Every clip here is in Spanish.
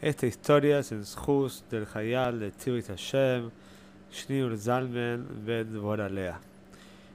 Esta historia es en Shus del Hayal de Tzivit Hashem, Shneur Zalmen Ben Boralea.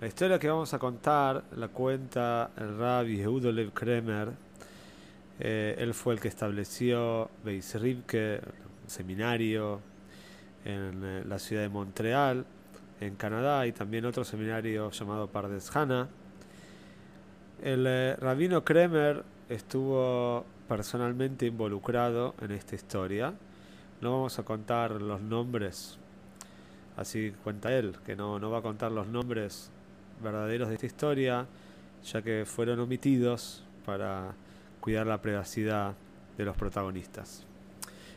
La historia que vamos a contar la cuenta el Rabbi Yehudo Lev Kremer. Eh, él fue el que estableció Beis Ribke, seminario en eh, la ciudad de Montreal, en Canadá, y también otro seminario llamado Pardes Hana. El eh, rabino Kremer estuvo personalmente involucrado en esta historia. No vamos a contar los nombres, así cuenta él, que no, no va a contar los nombres verdaderos de esta historia, ya que fueron omitidos para cuidar la privacidad de los protagonistas.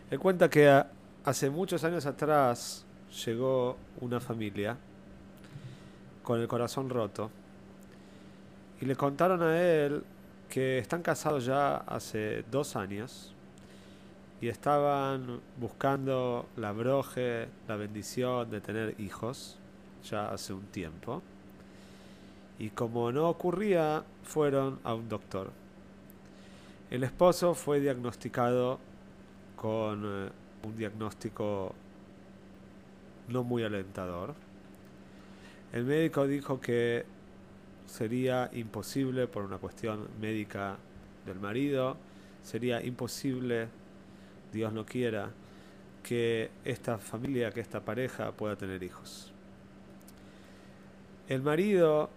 Él cuenta que hace muchos años atrás llegó una familia con el corazón roto y le contaron a él que están casados ya hace dos años y estaban buscando la broje, la bendición de tener hijos ya hace un tiempo. Y como no ocurría, fueron a un doctor. El esposo fue diagnosticado con eh, un diagnóstico no muy alentador. El médico dijo que sería imposible por una cuestión médica del marido, sería imposible, Dios no quiera, que esta familia, que esta pareja pueda tener hijos. El marido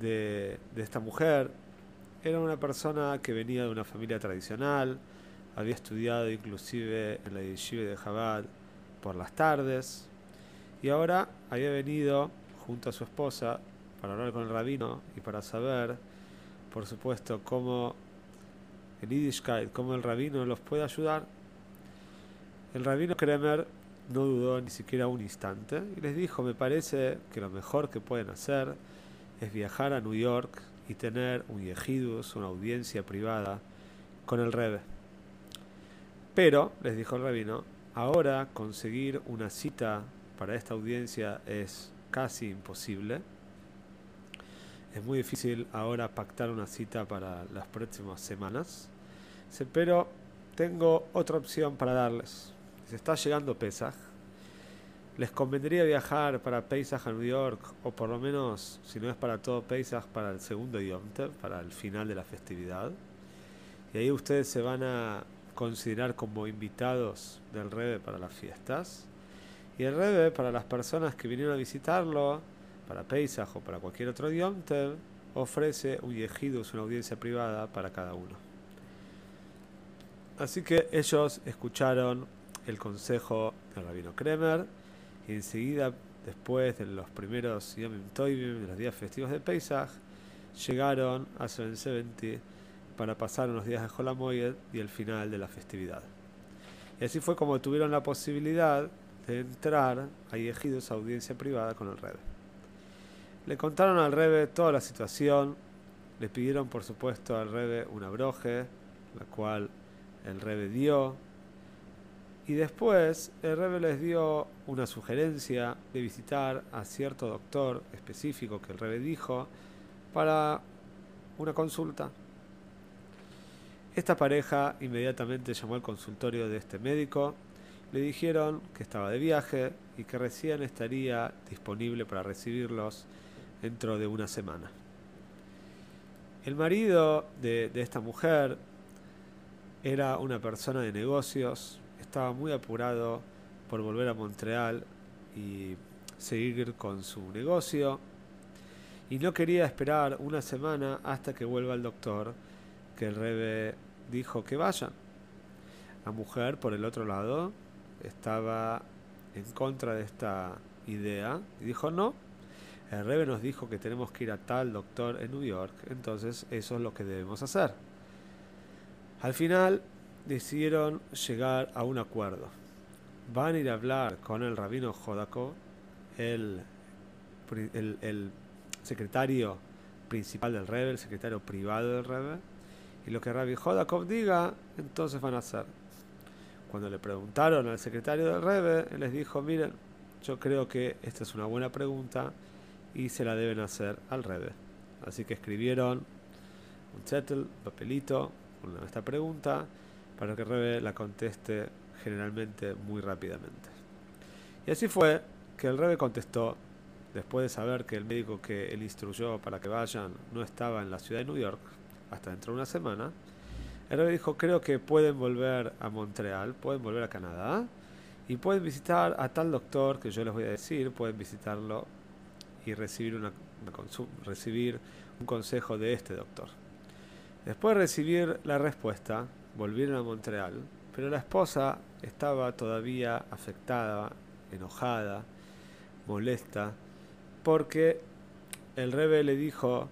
de, esta mujer era una persona que venía de una familia tradicional, había estudiado inclusive en la yeshiva de Jabal por las tardes y ahora había venido junto a su esposa para hablar con el rabino y para saber, por supuesto, cómo el Yiddishkeit, cómo el rabino los puede ayudar. El rabino Kremer no dudó ni siquiera un instante y les dijo, me parece que lo mejor que pueden hacer es viajar a New York y tener un yejidus, una audiencia privada con el Rebe. Pero, les dijo el rabino, ahora conseguir una cita para esta audiencia es casi imposible es muy difícil ahora pactar una cita para las próximas semanas. Pero tengo otra opción para darles. Si está llegando Pesach, les convendría viajar para Pesach a New York, o por lo menos, si no es para todo Pesach, para el segundo Yom para el final de la festividad. Y ahí ustedes se van a considerar como invitados del Rebe para las fiestas. Y el Rebe, para las personas que vinieron a visitarlo, para Pesach o para cualquier otro Yom ofrece un yejidus, una audiencia privada para cada uno. Así que ellos escucharon el consejo del rabino Kremer y enseguida, después de los primeros Yom Tovim, de los días festivos de Pesach, llegaron a 70 para pasar unos días de Holamoyed y el final de la festividad. Y así fue como tuvieron la posibilidad de entrar a Yejidus, audiencia privada con el Rebbe. Le contaron al Rebe toda la situación, le pidieron por supuesto al Rebe una broje, la cual el Rebe dio, y después el Rebe les dio una sugerencia de visitar a cierto doctor específico que el Rebe dijo para una consulta. Esta pareja inmediatamente llamó al consultorio de este médico, le dijeron que estaba de viaje y que recién estaría disponible para recibirlos dentro de una semana. El marido de, esta mujer era una persona de negocios, estaba muy apurado por volver a Montreal y seguir con su negocio y no quería esperar una semana hasta que vuelva el doctor que el rebe dijo que vayan. La mujer, por el otro lado, estaba en contra de esta idea y dijo no, el Rebe nos dijo que tenemos que ir a tal doctor en New York, entonces eso es lo que debemos hacer. Al final decidieron llegar a un acuerdo. van a ir a hablar con el rabino Jodako, el, secretario principal del Rebbe, el secretario privado del Rebbe, y lo que Rabbi Jodakov diga, entonces van a hacer. Cuando le preguntaron al secretario del Rebbe, él les dijo, miren, yo creo que esta es una buena pregunta y se la deben hacer al Rebbe. Así que escribieron un zettel, papelito, con esta pregunta, para que el Rebbe la conteste generalmente muy rápidamente. Y así fue que el Rebbe contestó, después de saber que el médico que él instruyó para que vayan no estaba en la ciudad de New York, hasta dentro de una semana, el rey dijo, creo que pueden volver a Montreal, pueden volver a Canadá y pueden visitar a tal doctor que yo les voy a decir, pueden visitarlo y recibir, una, recibir un consejo de este doctor. Después de recibir la respuesta, volvieron a Montreal, pero la esposa estaba todavía afectada, enojada, molesta, porque el rebe le dijo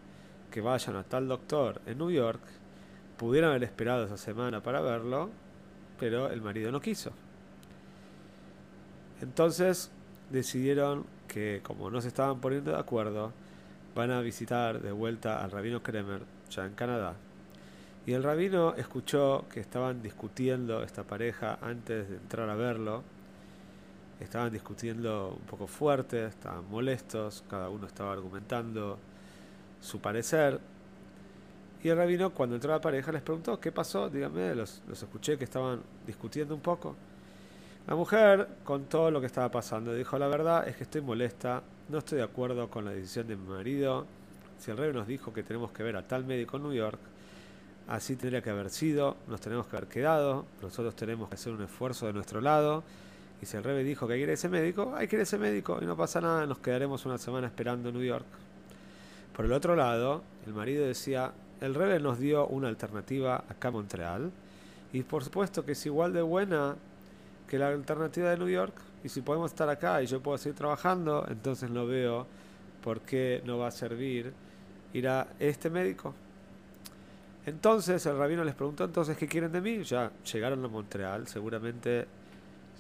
que vayan a tal doctor en New York, pudieron haber esperado esa semana para verlo, pero el marido no quiso. Entonces decidieron que como no se estaban poniendo de acuerdo, van a visitar de vuelta al rabino Kremer, ya en Canadá. Y el rabino escuchó que estaban discutiendo esta pareja antes de entrar a verlo. Estaban discutiendo un poco fuerte, estaban molestos, cada uno estaba argumentando su parecer. Y el rabino, cuando entró la pareja, les preguntó, ¿qué pasó? Díganme, los, los escuché que estaban discutiendo un poco. La mujer contó lo que estaba pasando. Dijo, la verdad es que estoy molesta, no estoy de acuerdo con la decisión de mi marido. Si el rey nos dijo que tenemos que ver a tal médico en New York, así tendría que haber sido, nos tenemos que haber quedado, nosotros tenemos que hacer un esfuerzo de nuestro lado. Y si el rey dijo que hay que ir a ese médico, hay que ir a ese médico y no pasa nada, nos quedaremos una semana esperando en New York. Por el otro lado, el marido decía, el Rebe nos dio una alternativa acá en Montreal y por supuesto que es igual de buena que la alternativa de New York y si podemos estar acá y yo puedo seguir trabajando, entonces no veo por qué no va a servir ir a este médico. Entonces el rabino les preguntó entonces qué quieren de mí. Ya llegaron a Montreal, seguramente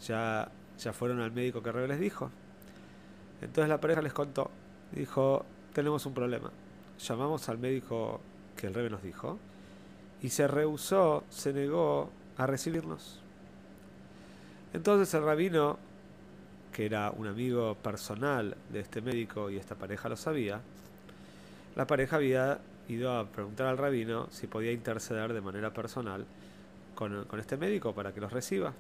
ya, ya fueron al médico que Rebe les dijo. Entonces la pareja les contó. Dijo, tenemos un problema. Llamamos al médico que el rebe nos dijo y se rehusó, se negó a recibirnos. Entonces el rabino, que era un amigo personal de este médico y esta pareja lo sabía, la pareja había ido a preguntar al rabino si podía interceder de manera personal con, este médico para que los reciba.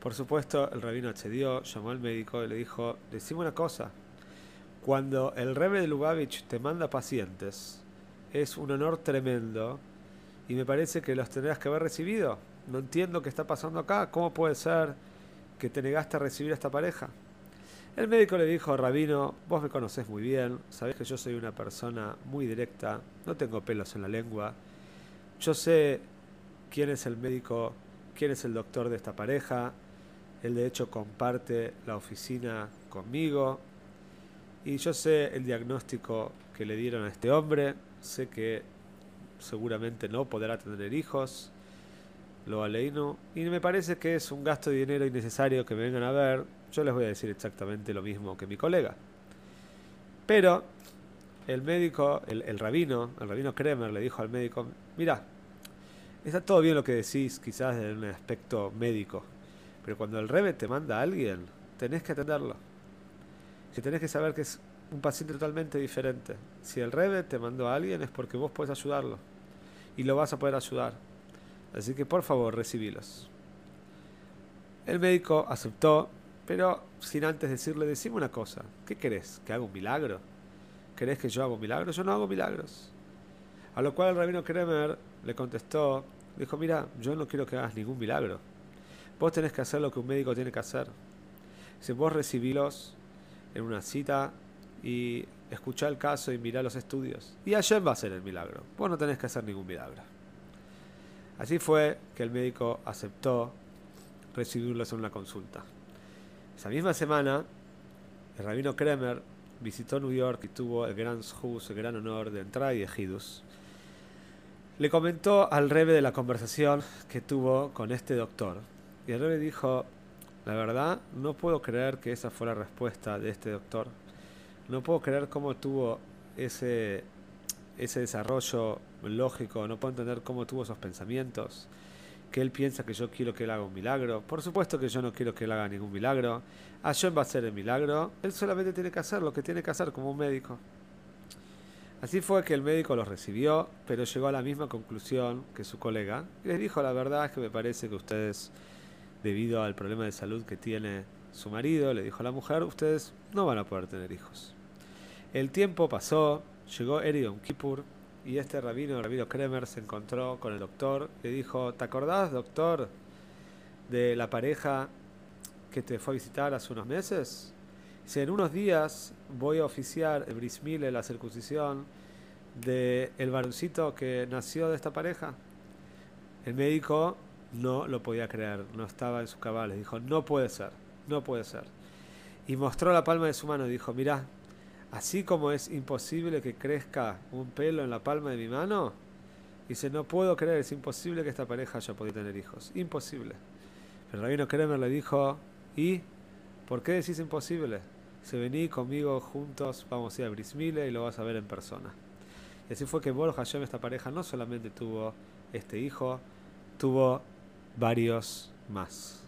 Por supuesto, el rabino accedió, llamó al médico y le dijo, decime una cosa, cuando el Rebe de Lubavitch te manda pacientes, es un honor tremendo y me parece que los tendrás que haber recibido. No entiendo qué está pasando acá. ¿Cómo puede ser que te negaste a recibir a esta pareja? El médico le dijo, Rabino, vos me conocés muy bien, sabés que yo soy una persona muy directa, no tengo pelos en la lengua. Yo sé quién es el médico, quién es el doctor de esta pareja. Él de hecho comparte la oficina conmigo. Y yo sé el diagnóstico que le dieron a este hombre, sé que seguramente no podrá tener hijos, lo aleino, y me parece que es un gasto de dinero innecesario que me vengan a ver. Yo les voy a decir exactamente lo mismo que mi colega. Pero el médico, el, el rabino, el rabino Kremer le dijo al médico, mira, está todo bien lo que decís, quizás en un aspecto médico, pero cuando el rebe te manda a alguien, tenés que atenderlo que tenés que saber que es un paciente totalmente diferente. Si el Rebe te mandó a alguien es porque vos podés ayudarlo y lo vas a poder ayudar. Así que por favor, recibilos. El médico aceptó, pero sin antes decirle, decime una cosa, ¿qué querés? ¿Que haga un milagro? ¿Querés que yo haga un milagro? Yo no hago milagros. A lo cual el rabino Kremer le contestó, dijo, mira, yo no quiero que hagas ningún milagro. Vos tenés que hacer lo que un médico tiene que hacer. Si vos recibilos, en una cita y escuchar el caso y mirar los estudios. Y ayer va a ser el milagro. Vos no tenés que hacer ningún milagro. Así fue que el médico aceptó recibirlos en una consulta. Esa misma semana, el rabino Kremer visitó New York y tuvo el gran el gran honor de entrar y ejidus. Le comentó al rebe de la conversación que tuvo con este doctor. Y el rebe dijo, La verdad, no puedo creer que esa fue la respuesta de este doctor. No puedo creer cómo tuvo ese, ese desarrollo lógico, no puedo entender cómo tuvo esos pensamientos, que él piensa que yo quiero que él haga un milagro. Por supuesto que yo no quiero que él haga ningún milagro. Hashem va a hacer el milagro, él solamente tiene que hacer lo que tiene que hacer como un médico. Así fue que el médico los recibió, pero llegó a la misma conclusión que su colega. Y les dijo, la verdad es que me parece que ustedes, debido al problema de salud que tiene su marido, le dijo a la mujer, ustedes no van a poder tener hijos. El tiempo pasó, llegó Eridon Kippur, y este rabino, el rabino Kremer, se encontró con el doctor. Le dijo, ¿te acordás, doctor, de la pareja que te fue a visitar hace unos meses? Si en unos días voy a oficiar el brismile, la circuncisión del el varoncito que nació de esta pareja. El médico no lo podía creer, no estaba en su cabal. Le dijo, no puede ser, no puede ser. Y mostró la palma de su mano y dijo, mira, así como es imposible que crezca un pelo en la palma de mi mano, dice, no puedo creer, es imposible que esta pareja haya podido tener hijos. Imposible. Pero Rabino Kremer le dijo, ¿y por qué decís imposible? Se vení conmigo juntos, vamos a ir a Brismile y lo vas a ver en persona. Y así fue que Bol Hashem, esta pareja, no solamente tuvo este hijo, tuvo varios más.